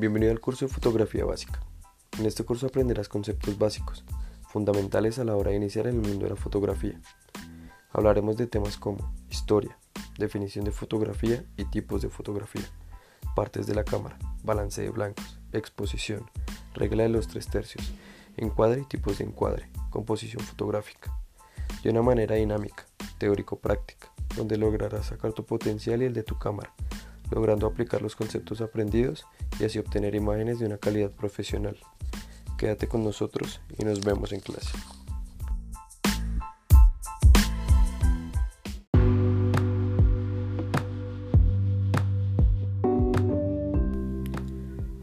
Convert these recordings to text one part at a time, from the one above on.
Bienvenido al curso de fotografía básica. En este curso aprenderás conceptos básicos, fundamentales a la hora de iniciar en el mundo de la fotografía. Hablaremos de temas como historia, definición de fotografía y tipos de fotografía, partes de la cámara, balance de blancos, exposición, regla de los tres tercios, encuadre y tipos de encuadre, composición fotográfica, de una manera dinámica, teórico-práctica, donde lograrás sacar tu potencial y el de tu cámara logrando aplicar los conceptos aprendidos y así obtener imágenes de una calidad profesional. Quédate con nosotros y nos vemos en clase.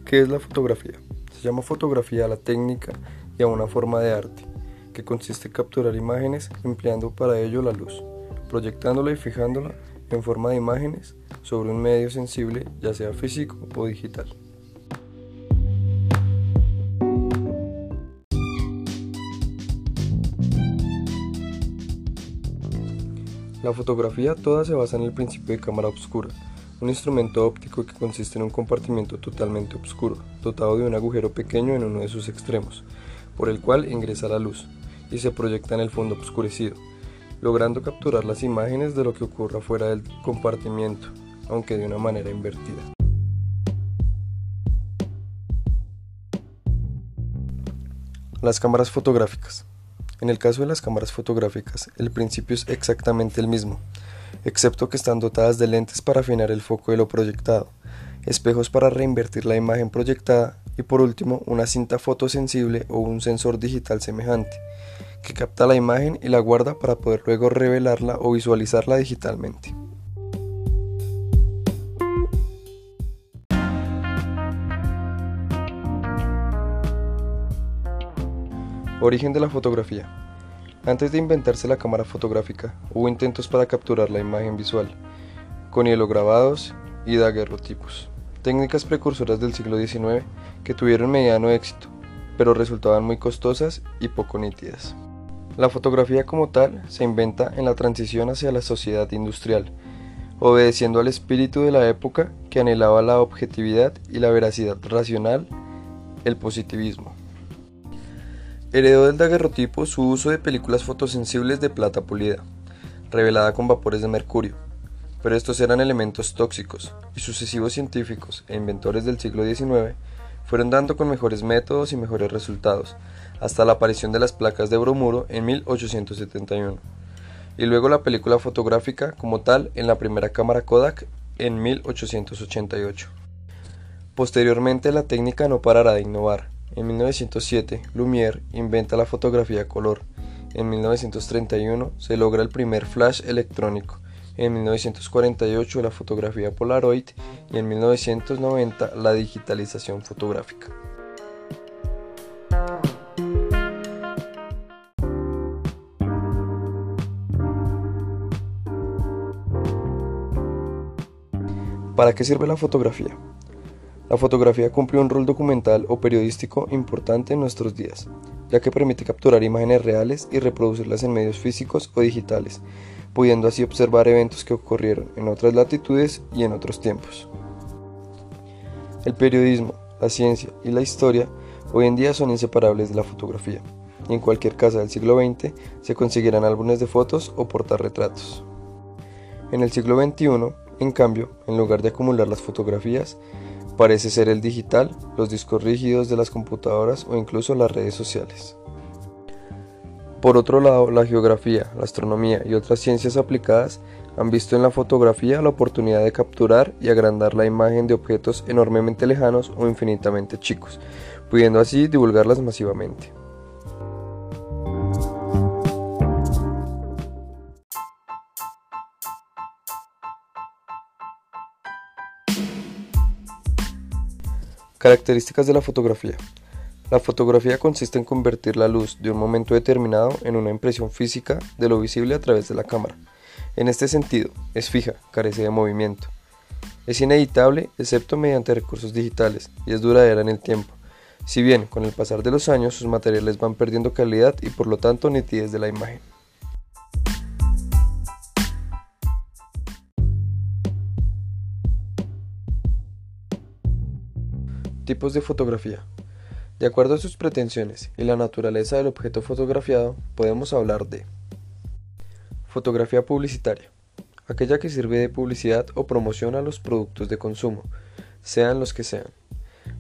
¿Qué es la fotografía? Se llama fotografía a la técnica y a una forma de arte, que consiste en capturar imágenes empleando para ello la luz, proyectándola y fijándola en forma de imágenes sobre un medio sensible, ya sea físico o digital. La fotografía toda se basa en el principio de cámara oscura, un instrumento óptico que consiste en un compartimento totalmente oscuro, dotado de un agujero pequeño en uno de sus extremos, por el cual ingresa la luz y se proyecta en el fondo oscurecido, logrando capturar las imágenes de lo que ocurra fuera del compartimiento, aunque de una manera invertida. Las cámaras fotográficas. En el caso de las cámaras fotográficas, el principio es exactamente el mismo, excepto que están dotadas de lentes para afinar el foco de lo proyectado, espejos para reinvertir la imagen proyectada y por último una cinta fotosensible o un sensor digital semejante, que capta la imagen y la guarda para poder luego revelarla o visualizarla digitalmente. Origen de la fotografía. Antes de inventarse la cámara fotográfica, hubo intentos para capturar la imagen visual, con hielograbados y daguerrotipos, técnicas precursoras del siglo XIX que tuvieron mediano éxito, pero resultaban muy costosas y poco nítidas. La fotografía como tal se inventa en la transición hacia la sociedad industrial, obedeciendo al espíritu de la época que anhelaba la objetividad y la veracidad racional, el positivismo. Heredó del daguerrotipo su uso de películas fotosensibles de plata pulida, revelada con vapores de mercurio, pero estos eran elementos tóxicos, y sucesivos científicos e inventores del siglo XIX fueron dando con mejores métodos y mejores resultados, hasta la aparición de las placas de bromuro en 1871, y luego la película fotográfica como tal en la primera cámara Kodak en 1888. Posteriormente la técnica no parará de innovar, en 1907, Lumière inventa la fotografía color. En 1931 se logra el primer flash electrónico. En 1948 la fotografía Polaroid y en 1990 la digitalización fotográfica. ¿Para qué sirve la fotografía? La fotografía cumple un rol documental o periodístico importante en nuestros días, ya que permite capturar imágenes reales y reproducirlas en medios físicos o digitales, pudiendo así observar eventos que ocurrieron en otras latitudes y en otros tiempos. El periodismo, la ciencia y la historia hoy en día son inseparables de la fotografía, y en cualquier casa del siglo XX se conseguirán álbumes de fotos o portarretratos. En el siglo XXI, en cambio, en lugar de acumular las fotografías, parece ser el digital, los discos rígidos de las computadoras o incluso las redes sociales. Por otro lado, la geografía, la astronomía y otras ciencias aplicadas han visto en la fotografía la oportunidad de capturar y agrandar la imagen de objetos enormemente lejanos o infinitamente chicos, pudiendo así divulgarlas masivamente. Características de la fotografía. La fotografía consiste en convertir la luz de un momento determinado en una impresión física de lo visible a través de la cámara. En este sentido, es fija, carece de movimiento. Es ineditable excepto mediante recursos digitales y es duradera en el tiempo. Si bien con el pasar de los años sus materiales van perdiendo calidad y por lo tanto nitidez de la imagen. Tipos de fotografía. De acuerdo a sus pretensiones y la naturaleza del objeto fotografiado, podemos hablar de fotografía publicitaria, aquella que sirve de publicidad o promoción a los productos de consumo, sean los que sean.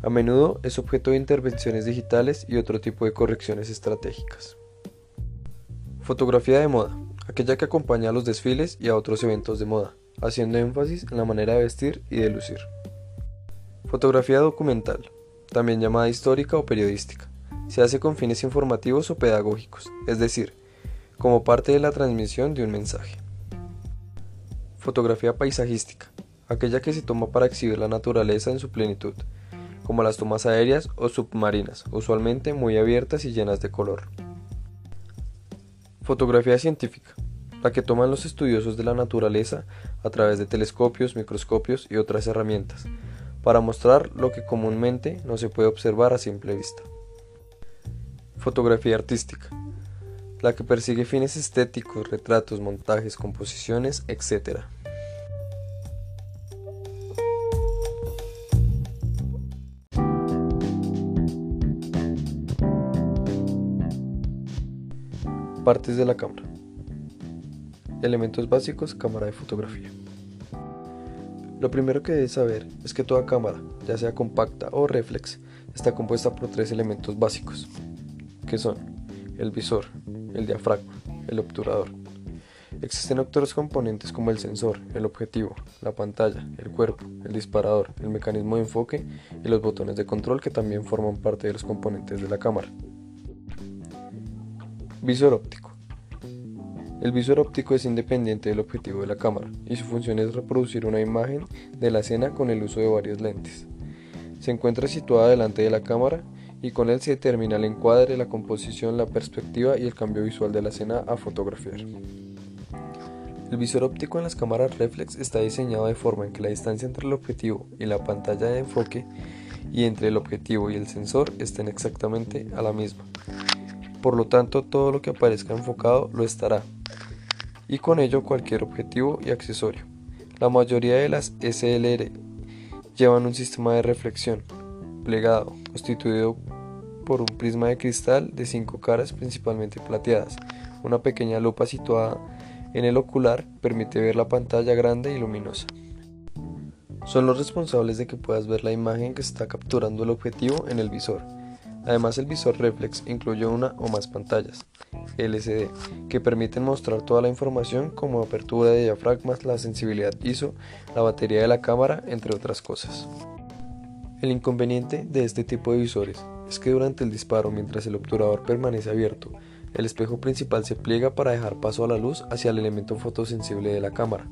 A menudo es objeto de intervenciones digitales y otro tipo de correcciones estratégicas. Fotografía de moda, aquella que acompaña a los desfiles y a otros eventos de moda, haciendo énfasis en la manera de vestir y de lucir. Fotografía documental, también llamada histórica o periodística. Se hace con fines informativos o pedagógicos, es decir, como parte de la transmisión de un mensaje. Fotografía paisajística, aquella que se toma para exhibir la naturaleza en su plenitud, como las tomas aéreas o submarinas, usualmente muy abiertas y llenas de color. Fotografía científica, la que toman los estudiosos de la naturaleza a través de telescopios, microscopios y otras herramientas, para mostrar lo que comúnmente no se puede observar a simple vista. Fotografía artística, la que persigue fines estéticos, retratos, montajes, composiciones, etc. Partes de la cámara. Elementos básicos, cámara de fotografía. Lo primero que debes saber es que toda cámara, ya sea compacta o reflex, está compuesta por tres elementos básicos, que son el visor, el diafragma, el obturador. Existen otros componentes como el sensor, el objetivo, la pantalla, el cuerpo, el disparador, el mecanismo de enfoque y los botones de control que también forman parte de los componentes de la cámara. Visor óptico. El visor óptico es independiente del objetivo de la cámara y su función es reproducir una imagen de la escena con el uso de varias lentes. Se encuentra situada delante de la cámara y con él se determina el encuadre, la composición, la perspectiva y el cambio visual de la escena a fotografiar. El visor óptico en las cámaras reflex está diseñado de forma en que la distancia entre el objetivo y la pantalla de enfoque y entre el objetivo y el sensor estén exactamente a la misma. Por lo tanto, todo lo que aparezca enfocado lo estará, y con ello cualquier objetivo y accesorio. La mayoría de las SLR llevan un sistema de reflexión plegado, constituido por un prisma de cristal de cinco caras principalmente plateadas. Una pequeña lupa situada en el ocular permite ver la pantalla grande y luminosa. Son los responsables de que puedas ver la imagen que está capturando el objetivo en el visor. Además, el visor reflex incluye una o más pantallas LCD que permiten mostrar toda la información como apertura de diafragmas, la sensibilidad ISO, la batería de la cámara, entre otras cosas. El inconveniente de este tipo de visores es que durante el disparo, mientras el obturador permanece abierto, el espejo principal se pliega para dejar paso a la luz hacia el elemento fotosensible de la cámara.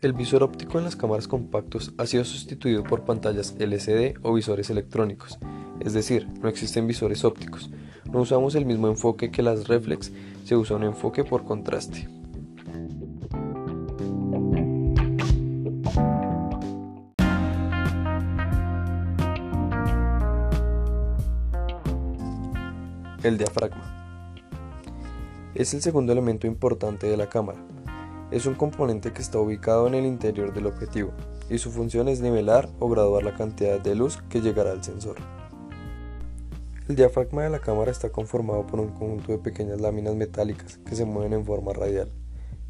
El visor óptico en las cámaras compactos ha sido sustituido por pantallas LCD o visores electrónicos, es decir, no existen visores ópticos. No usamos el mismo enfoque que las reflex, se usa un enfoque por contraste. El diafragma. Es el segundo elemento importante de la cámara. Es un componente que está ubicado en el interior del objetivo y su función es nivelar o graduar la cantidad de luz que llegará al sensor. El diafragma de la cámara está conformado por un conjunto de pequeñas láminas metálicas que se mueven en forma radial.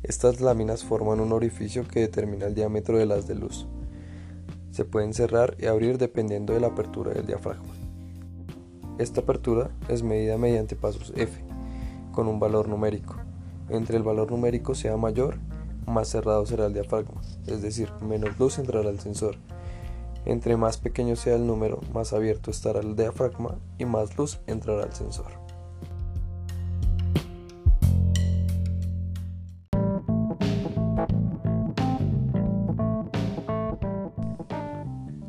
Estas láminas forman un orificio que determina el diámetro del haz de luz. Se pueden cerrar y abrir dependiendo de la apertura del diafragma. Esta apertura es medida mediante pasos F, con un valor numérico. Entre el valor numérico sea mayor, más cerrado será el diafragma, es decir, menos luz entrará al sensor entre más pequeño sea el número, más abierto estará el diafragma y más luz entrará al sensor.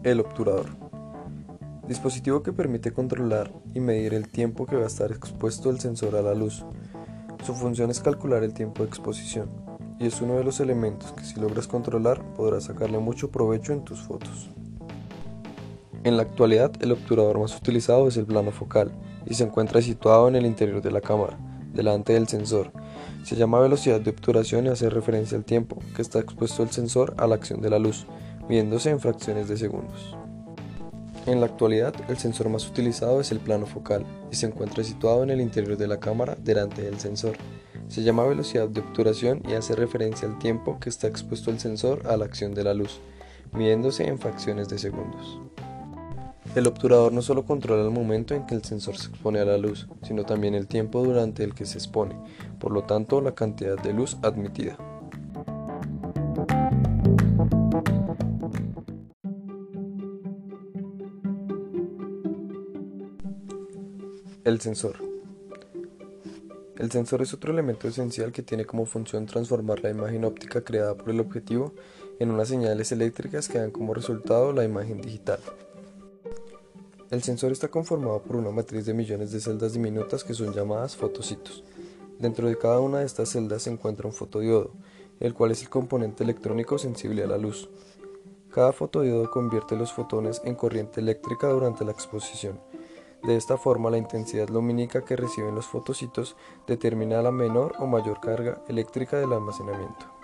El obturador. Dispositivo que permite controlar y medir el tiempo que va a estar expuesto el sensor a la luz. Su función es calcular el tiempo de exposición y es uno de los elementos que si logras controlar podrás sacarle mucho provecho en tus fotos. En la actualidad, el obturador más utilizado es el plano focal y se encuentra situado en el interior de la cámara, delante del sensor. Se llama velocidad de obturación y hace referencia al tiempo que está expuesto el sensor a la acción de la luz, midiéndose en fracciones de segundos. En la actualidad, el sensor más utilizado es el plano focal y se encuentra situado en el interior de la cámara delante del sensor. Se llama velocidad de obturación y hace referencia al tiempo que está expuesto el sensor a la acción de la luz, midiéndose en fracciones de segundos. El obturador no solo controla el momento en que el sensor se expone a la luz, sino también el tiempo durante el que se expone, por lo tanto la cantidad de luz admitida. El sensor. El sensor es otro elemento esencial que tiene como función transformar la imagen óptica creada por el objetivo en unas señales eléctricas que dan como resultado la imagen digital. El sensor está conformado por una matriz de millones de celdas diminutas que son llamadas fotocitos. Dentro de cada una de estas celdas se encuentra un fotodiodo, el cual es el componente electrónico sensible a la luz. Cada fotodiodo convierte los fotones en corriente eléctrica durante la exposición de esta forma, la intensidad lumínica que reciben los fotocitos determina la menor o mayor carga eléctrica del almacenamiento.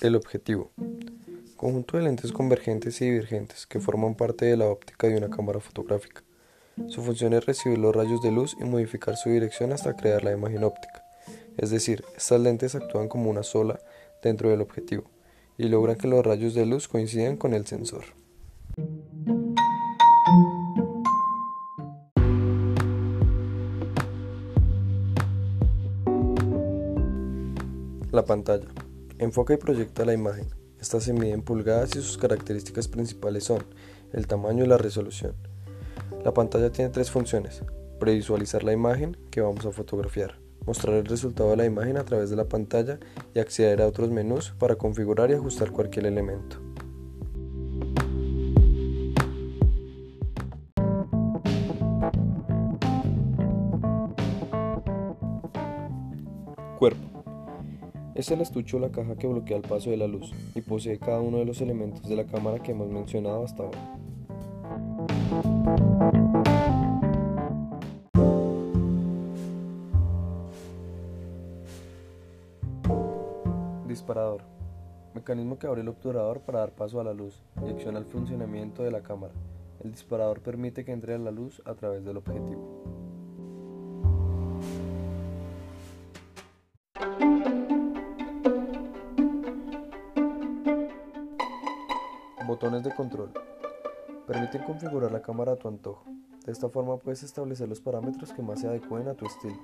El objetivo. Conjunto de lentes convergentes y divergentes que forman parte de la óptica de una cámara fotográfica. Su función es recibir los rayos de luz y modificar su dirección hasta crear la imagen óptica es decir, estas lentes actúan como una sola dentro del objetivo y logran que los rayos de luz coincidan con el sensor. La pantalla. Enfoca y proyecta la imagen. Esta se mide en pulgadas y sus características principales son el tamaño y la resolución. La pantalla tiene tres funciones. Previsualizar la imagen que vamos a fotografiar mostrar el resultado de la imagen a través de la pantalla y acceder a otros menús para configurar y ajustar cualquier elemento. Es el estucho o la caja que bloquea el paso de la luz y posee cada uno de los elementos de la cámara que hemos mencionado hasta ahora. Disparador. Mecanismo que abre el obturador para dar paso a la luz y acciona el funcionamiento de la cámara. El disparador permite que entre la luz a través del objetivo. Botones de control. Permiten configurar la cámara a tu antojo. De esta forma puedes establecer los parámetros que más se adecuen a tu estilo.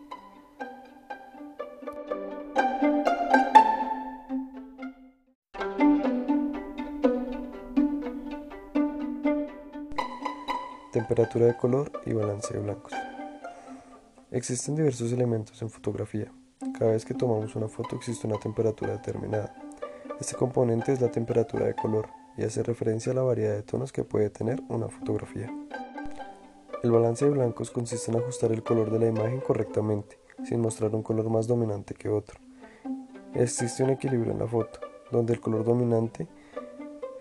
temperatura de color y balance de blancos. Existen diversos elementos en fotografía. Cada vez que tomamos una foto existe una temperatura determinada. Este componente es la temperatura de color y hace referencia a la variedad de tonos que puede tener una fotografía. El balance de blancos consiste en ajustar el color de la imagen correctamente, sin mostrar un color más dominante que otro. Existe un equilibrio en la foto, donde el color dominante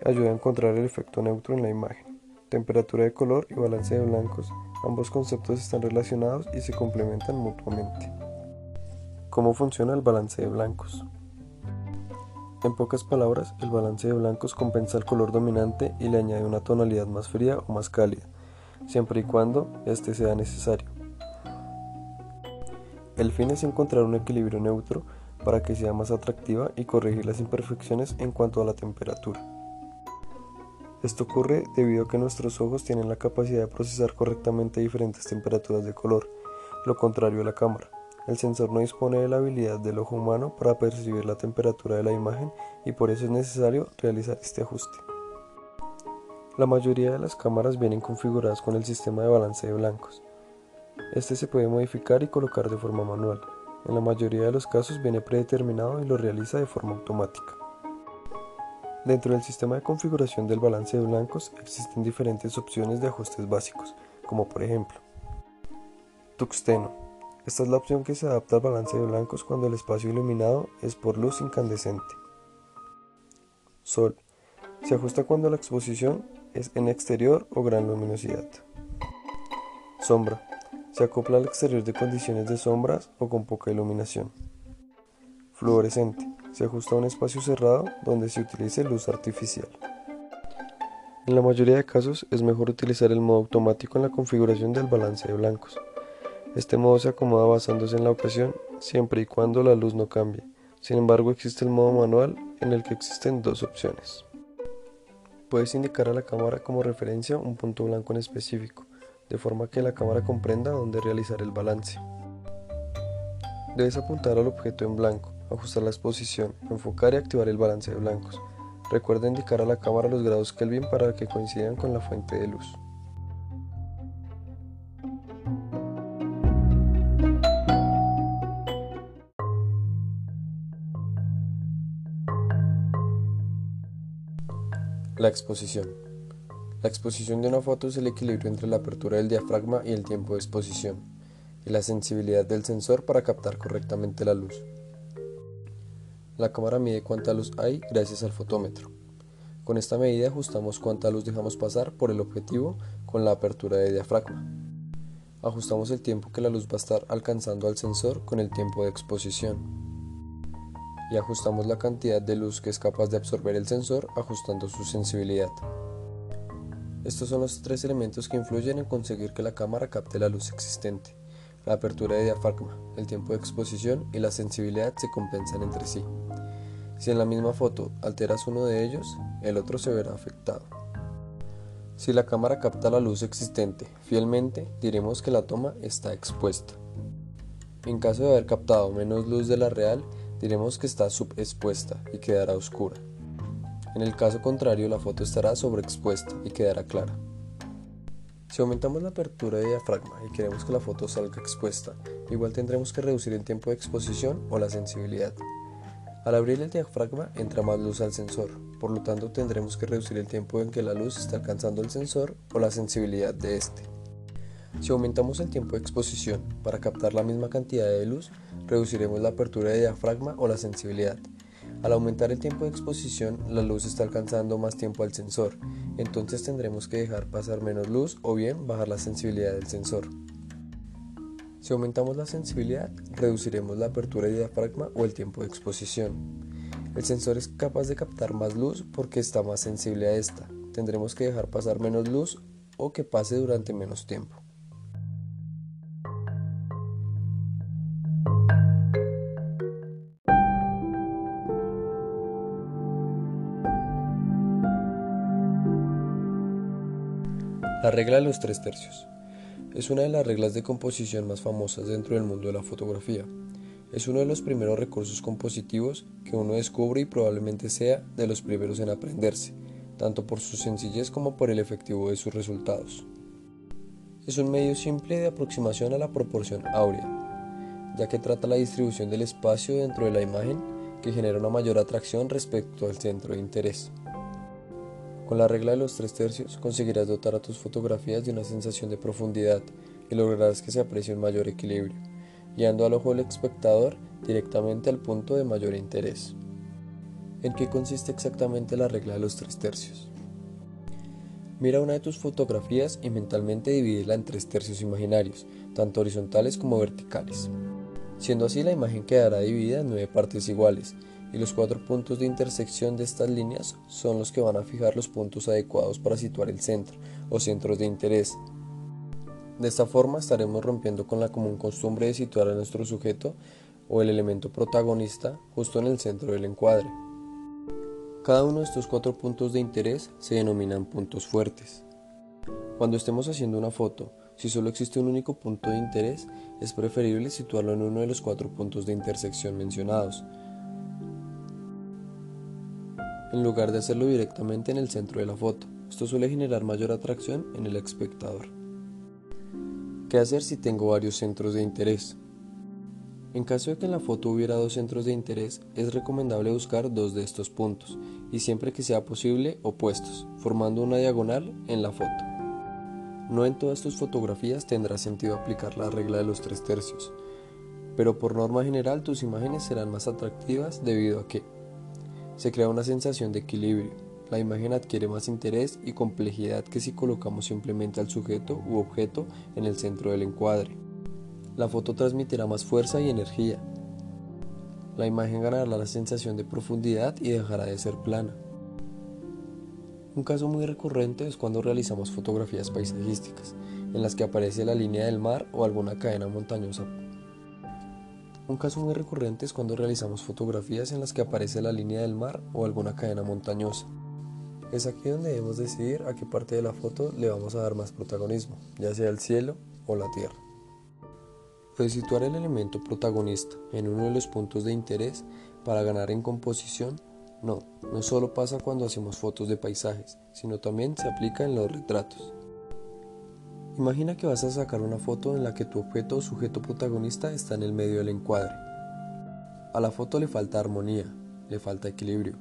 ayuda a encontrar el efecto neutro en la imagen temperatura de color y balance de blancos. Ambos conceptos están relacionados y se complementan mutuamente. ¿Cómo funciona el balance de blancos? En pocas palabras, el balance de blancos compensa el color dominante y le añade una tonalidad más fría o más cálida, siempre y cuando este sea necesario. El fin es encontrar un equilibrio neutro para que sea más atractiva y corregir las imperfecciones en cuanto a la temperatura. Esto ocurre debido a que nuestros ojos tienen la capacidad de procesar correctamente diferentes temperaturas de color, lo contrario a la cámara. El sensor no dispone de la habilidad del ojo humano para percibir la temperatura de la imagen y por eso es necesario realizar este ajuste. La mayoría de las cámaras vienen configuradas con el sistema de balance de blancos. Este se puede modificar y colocar de forma manual. En la mayoría de los casos viene predeterminado y lo realiza de forma automática. Dentro del sistema de configuración del balance de blancos existen diferentes opciones de ajustes básicos, como por ejemplo Tuxteno. Esta es la opción que se adapta al balance de blancos cuando el espacio iluminado es por luz incandescente. Sol. Se ajusta cuando la exposición es en exterior o gran luminosidad. Sombra. Se acopla al exterior de condiciones de sombras o con poca iluminación. Fluorescente. Se ajusta a un espacio cerrado donde se utilice luz artificial. En la mayoría de casos es mejor utilizar el modo automático en la configuración del balance de blancos. Este modo se acomoda basándose en la ocasión siempre y cuando la luz no cambie. Sin embargo, existe el modo manual en el que existen dos opciones. Puedes indicar a la cámara como referencia un punto blanco en específico, de forma que la cámara comprenda dónde realizar el balance. Debes apuntar al objeto en blanco, ajustar la exposición, enfocar y activar el balance de blancos. Recuerda indicar a la cámara los grados Kelvin para que coincidan con la fuente de luz. La exposición. La exposición de una foto es el equilibrio entre la apertura del diafragma y el tiempo de exposición, y la sensibilidad del sensor para captar correctamente la luz. La cámara mide cuánta luz hay gracias al fotómetro. Con esta medida ajustamos cuánta luz dejamos pasar por el objetivo con la apertura de diafragma. Ajustamos el tiempo que la luz va a estar alcanzando al sensor con el tiempo de exposición y ajustamos la cantidad de luz que es capaz de absorber el sensor ajustando su sensibilidad. Estos son los tres elementos que influyen en conseguir que la cámara capte la luz existente. La apertura de diafragma, el tiempo de exposición y la sensibilidad se compensan entre sí. Si en la misma foto alteras uno de ellos, el otro se verá afectado. Si la cámara capta la luz existente fielmente, diremos que la toma está expuesta. En caso de haber captado menos luz de la real, diremos que está subexpuesta y quedará oscura. En el caso contrario, la foto estará sobreexpuesta y quedará clara. Si aumentamos la apertura de diafragma y queremos que la foto salga expuesta, igual tendremos que reducir el tiempo de exposición o la sensibilidad. Al abrir el diafragma entra más luz al sensor, por lo tanto tendremos que reducir el tiempo en que la luz está alcanzando el sensor o la sensibilidad de este. Si aumentamos el tiempo de exposición para captar la misma cantidad de luz, reduciremos la apertura de diafragma o la sensibilidad. Al aumentar el tiempo de exposición, la luz está alcanzando más tiempo al sensor, entonces tendremos que dejar pasar menos luz o bien bajar la sensibilidad del sensor. Si aumentamos la sensibilidad, reduciremos la apertura de diafragma o el tiempo de exposición. El sensor es capaz de captar más luz porque está más sensible a esta. Tendremos que dejar pasar menos luz o que pase durante menos tiempo. La regla de los tres tercios. Es una de las reglas de composición más famosas dentro del mundo de la fotografía. Es uno de los primeros recursos compositivos que uno descubre y probablemente sea de los primeros en aprenderse, tanto por su sencillez como por el efectivo de sus resultados. Es un medio simple de aproximación a la proporción áurea, ya que trata la distribución del espacio dentro de la imagen que genera una mayor atracción respecto al centro de interés. Con la regla de los tres tercios conseguirás dotar a tus fotografías de una sensación de profundidad y lograrás que se aprecie un mayor equilibrio, guiando al ojo del espectador directamente al punto de mayor interés. ¿En qué consiste exactamente la regla de los tres tercios? Mira una de tus fotografías y mentalmente divídela en tres tercios imaginarios, tanto horizontales como verticales. Siendo así, la imagen quedará dividida en nueve partes iguales, y los cuatro puntos de intersección de estas líneas son los que van a fijar los puntos adecuados para situar el centro o centros de interés. De esta forma estaremos rompiendo con la común costumbre de situar a nuestro sujeto o el elemento protagonista justo en el centro del encuadre. Cada uno de estos cuatro puntos de interés se denominan puntos fuertes. Cuando estemos haciendo una foto, si solo existe un único punto de interés, es preferible situarlo en uno de los cuatro puntos de intersección mencionados, en lugar de hacerlo directamente en el centro de la foto. Esto suele generar mayor atracción en el espectador. ¿Qué hacer si tengo varios centros de interés? En caso de que en la foto hubiera dos centros de interés, es recomendable buscar dos de estos puntos, y siempre que sea posible, opuestos, formando una diagonal en la foto. No en todas tus fotografías tendrá sentido aplicar la regla de los tres tercios, pero por norma general tus imágenes serán más atractivas debido a que se crea una sensación de equilibrio. la imagen adquiere más interés y complejidad que si colocamos simplemente al sujeto u objeto en el centro del encuadre. La foto transmitirá más fuerza y energía. La imagen ganará la sensación de profundidad y dejará de ser plana. Un caso muy recurrente es cuando realizamos fotografías paisajísticas, en las que aparece la línea del mar o alguna cadena montañosa. Un caso muy recurrente es cuando realizamos fotografías en las que aparece la línea del mar o alguna cadena montañosa. Es aquí donde debemos decidir a qué parte de la foto le vamos a dar más protagonismo, ya sea el cielo o la tierra. Pues situar el elemento protagonista en uno de los puntos de interés para ganar en composición no, no solo pasa cuando hacemos fotos de paisajes, sino también se aplica en los retratos. Imagina que vas a sacar una foto en la que tu objeto o sujeto protagonista está en el medio del encuadre. A la foto le falta armonía, le falta equilibrio.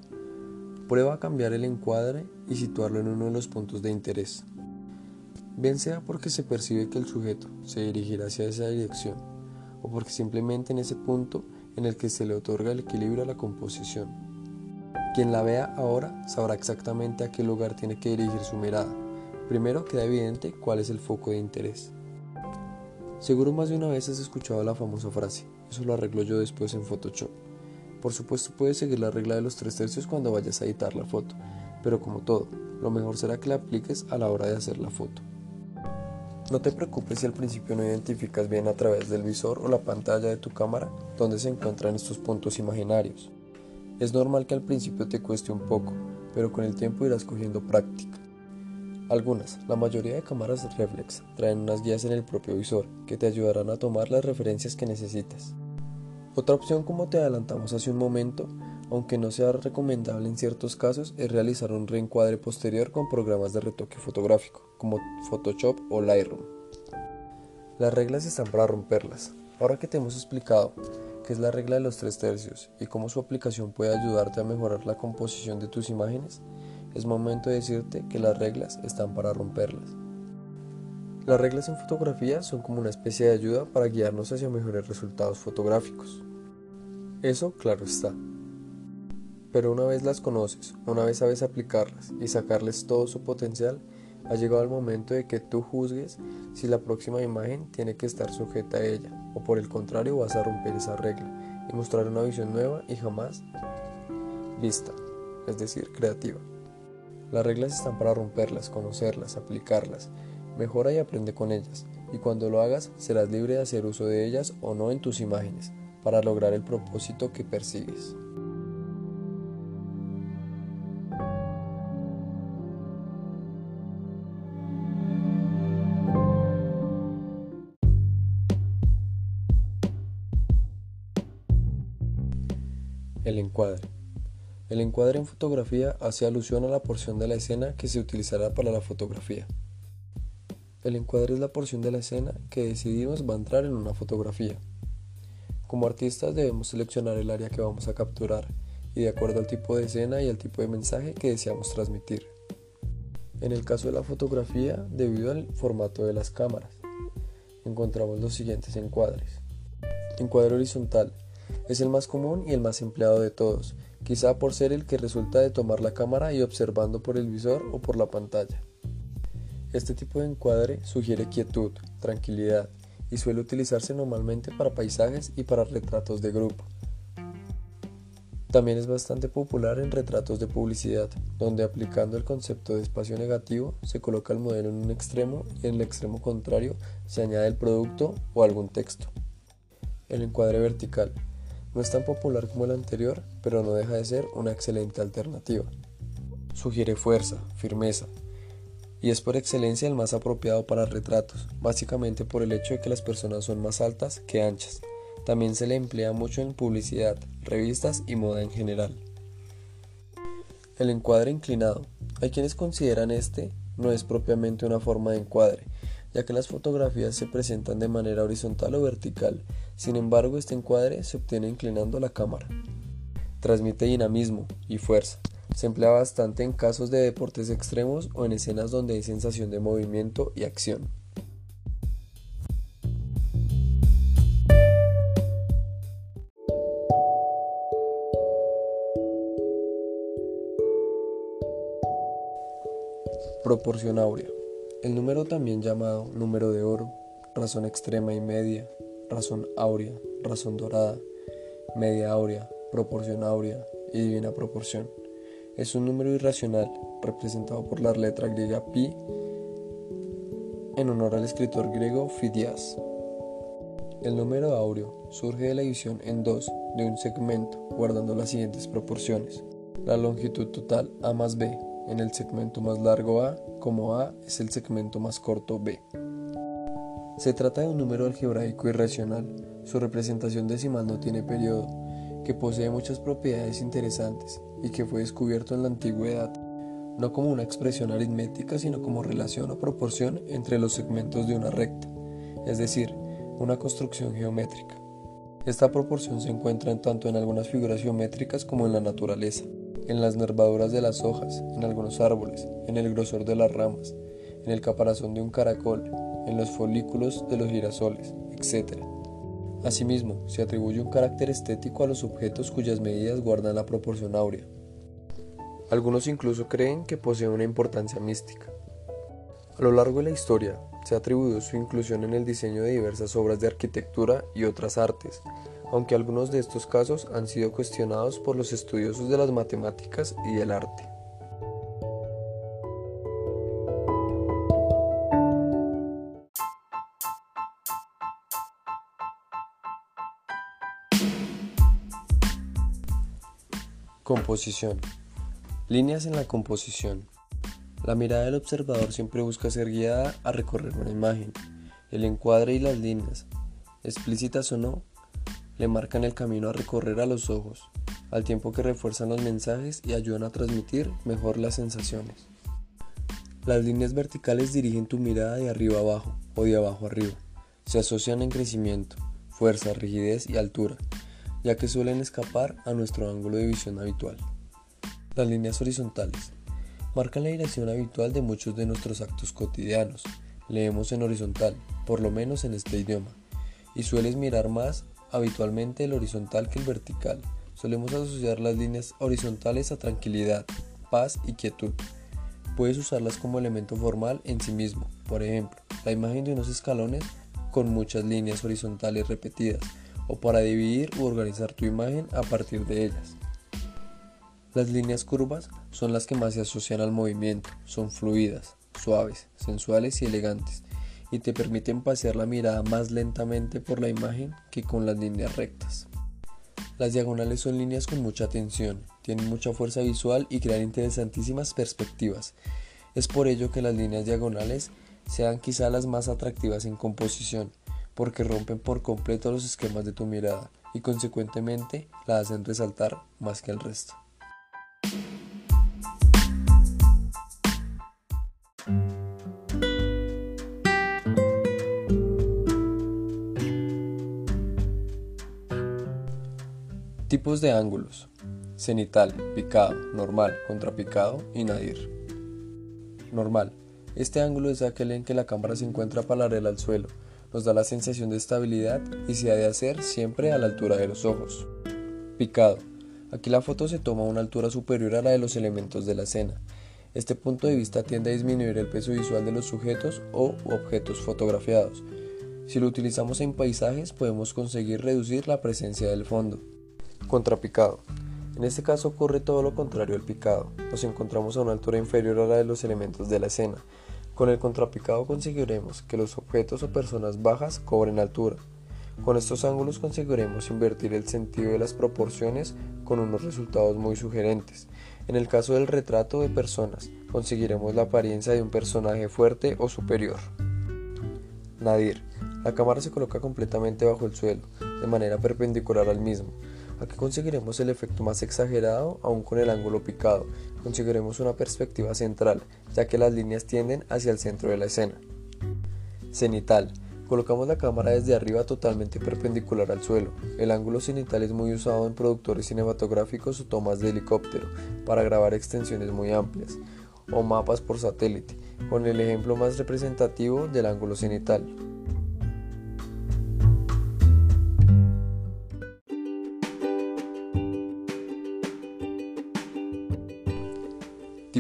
Prueba a cambiar el encuadre y situarlo en uno de los puntos de interés. Bien sea porque se percibe que el sujeto se dirigirá hacia esa dirección, o porque simplemente en ese punto en el que se le otorga el equilibrio a la composición. Quien la vea ahora sabrá exactamente a qué lugar tiene que dirigir su mirada. Primero queda evidente cuál es el foco de interés. Seguro más de una vez has escuchado la famosa frase, eso lo arreglo yo después en Photoshop. Por supuesto puedes seguir la regla de los tres tercios cuando vayas a editar la foto, pero como todo, lo mejor será que la apliques a la hora de hacer la foto. No te preocupes si al principio no identificas bien a través del visor o la pantalla de tu cámara dónde se encuentran estos puntos imaginarios. Es normal que al principio te cueste un poco, pero con el tiempo irás cogiendo práctica. Algunas, la mayoría de cámaras reflex, traen unas guías en el propio visor que te ayudarán a tomar las referencias que necesitas. Otra opción como te adelantamos hace un momento, aunque no sea recomendable en ciertos casos, es realizar un reencuadre posterior con programas de retoque fotográfico, como Photoshop o Lightroom. Las reglas están para romperlas. Ahora que te hemos explicado qué es la regla de los tres tercios y cómo su aplicación puede ayudarte a mejorar la composición de tus imágenes, es momento de decirte que las reglas están para romperlas. Las reglas en fotografía son como una especie de ayuda para guiarnos hacia mejores resultados fotográficos. Eso claro está. Pero una vez las conoces, una vez sabes aplicarlas y sacarles todo su potencial, ha llegado el momento de que tú juzgues si la próxima imagen tiene que estar sujeta a ella, o por el contrario vas a romper esa regla y mostrar una visión nueva y jamás vista, es decir, creativa. Las reglas están para romperlas, conocerlas, aplicarlas. Mejora y aprende con ellas, y cuando lo hagas serás libre de hacer uso de ellas o no en tus imágenes, para lograr el propósito que persigues. El encuadre. El encuadre en fotografía hace alusión a la porción de la escena que se utilizará para la fotografía. El encuadre es la porción de la escena que decidimos va a entrar en una fotografía. Como artistas debemos seleccionar el área que vamos a capturar y de acuerdo al tipo de escena y al tipo de mensaje que deseamos transmitir. En el caso de la fotografía, debido al formato de las cámaras, encontramos los siguientes encuadres. Encuadre horizontal es el más común y el más empleado de todos, quizá por ser el que resulta de tomar la cámara y observando por el visor o por la pantalla. Este tipo de encuadre sugiere quietud, tranquilidad y suele utilizarse normalmente para paisajes y para retratos de grupo. También es bastante popular en retratos de publicidad, donde aplicando el concepto de espacio negativo se coloca el modelo en un extremo y en el extremo contrario se añade el producto o algún texto. El encuadre vertical no es tan popular como el anterior, pero no deja de ser una excelente alternativa. Sugiere fuerza, firmeza, y es por excelencia el más apropiado para retratos, básicamente por el hecho de que las personas son más altas que anchas. También se le emplea mucho en publicidad, revistas y moda en general. El encuadre inclinado. Hay quienes consideran este no es propiamente una forma de encuadre, ya que las fotografías se presentan de manera horizontal o vertical. Sin embargo, este encuadre se obtiene inclinando la cámara. Transmite dinamismo y fuerza. Se emplea bastante en casos de deportes extremos o en escenas donde hay sensación de movimiento y acción. Proporción áurea. El número también llamado número de oro, razón extrema y media, razón áurea, razón dorada, media áurea, proporción áurea y divina proporción. Es un número irracional representado por la letra griega pi en honor al escritor griego Fidias. El número áureo surge de la división en dos de un segmento guardando las siguientes proporciones. La longitud total A más B en el segmento más largo A, como A es el segmento más corto B. Se trata de un número algebraico irracional. Su representación decimal no tiene periodo, que posee muchas propiedades interesantes y que fue descubierto en la antigüedad, no como una expresión aritmética, sino como relación o proporción entre los segmentos de una recta, es decir, una construcción geométrica. Esta proporción se encuentra en tanto en algunas figuras geométricas como en la naturaleza en las nervaduras de las hojas, en algunos árboles, en el grosor de las ramas, en el caparazón de un caracol, en los folículos de los girasoles, etc. Asimismo, se atribuye un carácter estético a los objetos cuyas medidas guardan la proporción áurea. Algunos incluso creen que posee una importancia mística. A lo largo de la historia, se ha atribuido su inclusión en el diseño de diversas obras de arquitectura y otras artes, aunque algunos de estos casos han sido cuestionados por los estudiosos de las matemáticas y el arte. Composición. Líneas en la composición. La mirada del observador siempre busca ser guiada a recorrer una imagen. El encuadre y las líneas, explícitas o no, le marcan el camino a recorrer a los ojos, al tiempo que refuerzan los mensajes y ayudan a transmitir mejor las sensaciones. Las líneas verticales dirigen tu mirada de arriba abajo o de abajo arriba. Se asocian en crecimiento, fuerza, rigidez y altura, ya que suelen escapar a nuestro ángulo de visión habitual. Las líneas horizontales marcan la dirección habitual de muchos de nuestros actos cotidianos. Leemos en horizontal, por lo menos en este idioma, y sueles mirar más habitualmente el horizontal que el vertical. Solemos asociar las líneas horizontales a tranquilidad, paz y quietud. Puedes usarlas como elemento formal en sí mismo. Por ejemplo, la imagen de unos escalones con muchas líneas horizontales repetidas, o para dividir u organizar tu imagen a partir de ellas. Las líneas curvas son las que más se asocian al movimiento, son fluidas, suaves, sensuales y elegantes y te permiten pasear la mirada más lentamente por la imagen que con las líneas rectas. Las diagonales son líneas con mucha tensión, tienen mucha fuerza visual y crean interesantísimas perspectivas. Es por ello que las líneas diagonales sean quizá las más atractivas en composición, porque rompen por completo los esquemas de tu mirada y consecuentemente la hacen resaltar más que el resto. Tipos de ángulos. Cenital, picado, normal, contrapicado y nadir. Normal. Este ángulo es aquel en que la cámara se encuentra paralela al suelo. Nos da la sensación de estabilidad y se ha de hacer siempre a la altura de los ojos. Picado. Aquí la foto se toma a una altura superior a la de los elementos de la escena. Este punto de vista tiende a disminuir el peso visual de los sujetos o objetos fotografiados. Si lo utilizamos en paisajes podemos conseguir reducir la presencia del fondo. Contrapicado. En este caso ocurre todo lo contrario al picado. Nos encontramos a una altura inferior a la de los elementos de la escena. Con el contrapicado conseguiremos que los objetos o personas bajas cobren altura. Con estos ángulos conseguiremos invertir el sentido de las proporciones con unos resultados muy sugerentes. En el caso del retrato de personas, conseguiremos la apariencia de un personaje fuerte o superior. Nadir. La cámara se coloca completamente bajo el suelo, de manera perpendicular al mismo. Aquí conseguiremos el efecto más exagerado aún con el ángulo picado. Conseguiremos una perspectiva central, ya que las líneas tienden hacia el centro de la escena. Cenital. Colocamos la cámara desde arriba totalmente perpendicular al suelo. El ángulo cenital es muy usado en productores cinematográficos o tomas de helicóptero para grabar extensiones muy amplias o mapas por satélite, con el ejemplo más representativo del ángulo cenital.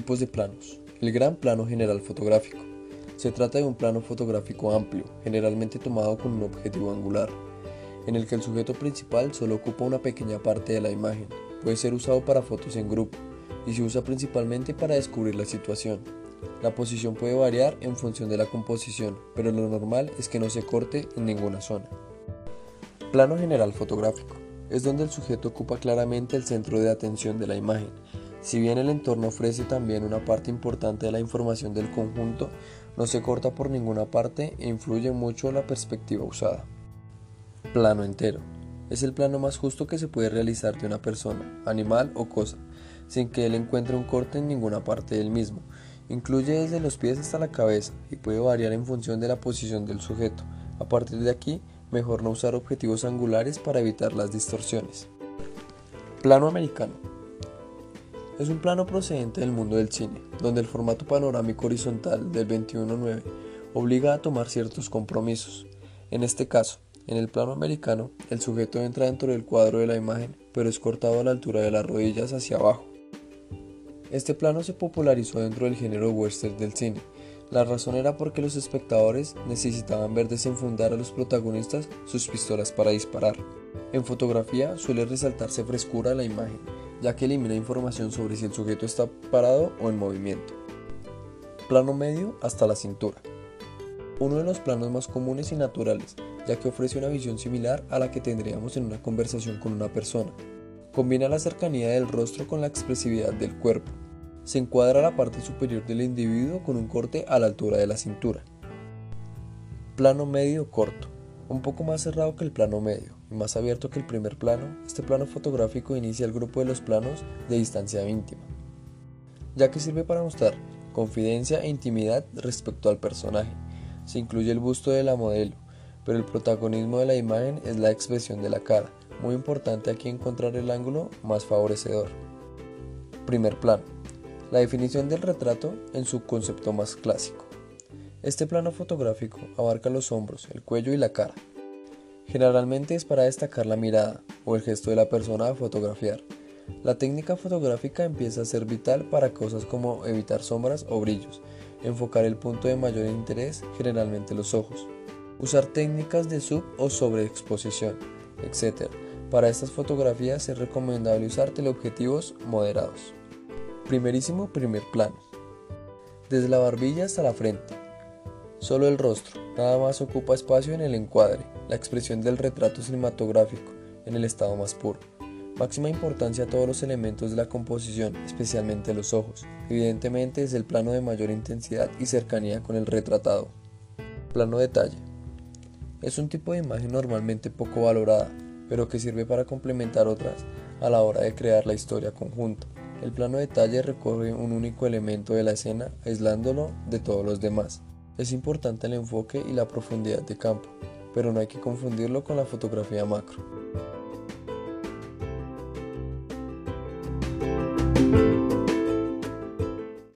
Tipos de planos. El gran plano general fotográfico. Se trata de un plano fotográfico amplio, generalmente tomado con un objetivo angular, en el que el sujeto principal solo ocupa una pequeña parte de la imagen. Puede ser usado para fotos en grupo y se usa principalmente para descubrir la situación. La posición puede variar en función de la composición, pero lo normal es que no se corte en ninguna zona. Plano general fotográfico. Es donde el sujeto ocupa claramente el centro de atención de la imagen. Si bien el entorno ofrece también una parte importante de la información del conjunto, no se corta por ninguna parte e influye mucho la perspectiva usada. Plano entero. Es el plano más justo que se puede realizar de una persona, animal o cosa, sin que él encuentre un corte en ninguna parte del mismo. Incluye desde los pies hasta la cabeza y puede variar en función de la posición del sujeto. A partir de aquí, mejor no usar objetivos angulares para evitar las distorsiones. Plano americano. Es un plano procedente del mundo del cine, donde el formato panorámico horizontal del 21.9 obliga a tomar ciertos compromisos. En este caso, en el plano americano, el sujeto entra dentro del cuadro de la imagen, pero es cortado a la altura de las rodillas hacia abajo. Este plano se popularizó dentro del género western del cine, la razón era porque los espectadores necesitaban ver desenfundar a los protagonistas sus pistolas para disparar. En fotografía suele resaltarse frescura a la imagen, ya que elimina información sobre si el sujeto está parado o en movimiento. Plano medio hasta la cintura. Uno de los planos más comunes y naturales, ya que ofrece una visión similar a la que tendríamos en una conversación con una persona. Combina la cercanía del rostro con la expresividad del cuerpo se encuadra la parte superior del individuo con un corte a la altura de la cintura. Plano medio corto. Un poco más cerrado que el plano medio y más abierto que el primer plano, este plano fotográfico inicia el grupo de los planos de distancia íntima, ya que sirve para mostrar confidencia e intimidad respecto al personaje. Se incluye el busto de la modelo, pero el protagonismo de la imagen es la expresión de la cara, muy importante aquí encontrar el ángulo más favorecedor. Primer plano. La definición del retrato en su concepto más clásico. Este plano fotográfico abarca los hombros, el cuello y la cara. Generalmente es para destacar la mirada o el gesto de la persona a fotografiar. La técnica fotográfica empieza a ser vital para cosas como evitar sombras o brillos, enfocar el punto de mayor interés, generalmente los ojos, usar técnicas de sub o sobreexposición, etc. Para estas fotografías es recomendable usar teleobjetivos moderados. Primerísimo primer plano. Desde la barbilla hasta la frente. Solo el rostro, nada más ocupa espacio en el encuadre, la expresión del retrato cinematográfico, en el estado más puro. Máxima importancia a todos los elementos de la composición, especialmente los ojos. Evidentemente es el plano de mayor intensidad y cercanía con el retratado. Plano detalle. Es un tipo de imagen normalmente poco valorada, pero que sirve para complementar otras a la hora de crear la historia conjunta. El plano detalle recorre un único elemento de la escena aislándolo de todos los demás. Es importante el enfoque y la profundidad de campo, pero no hay que confundirlo con la fotografía macro.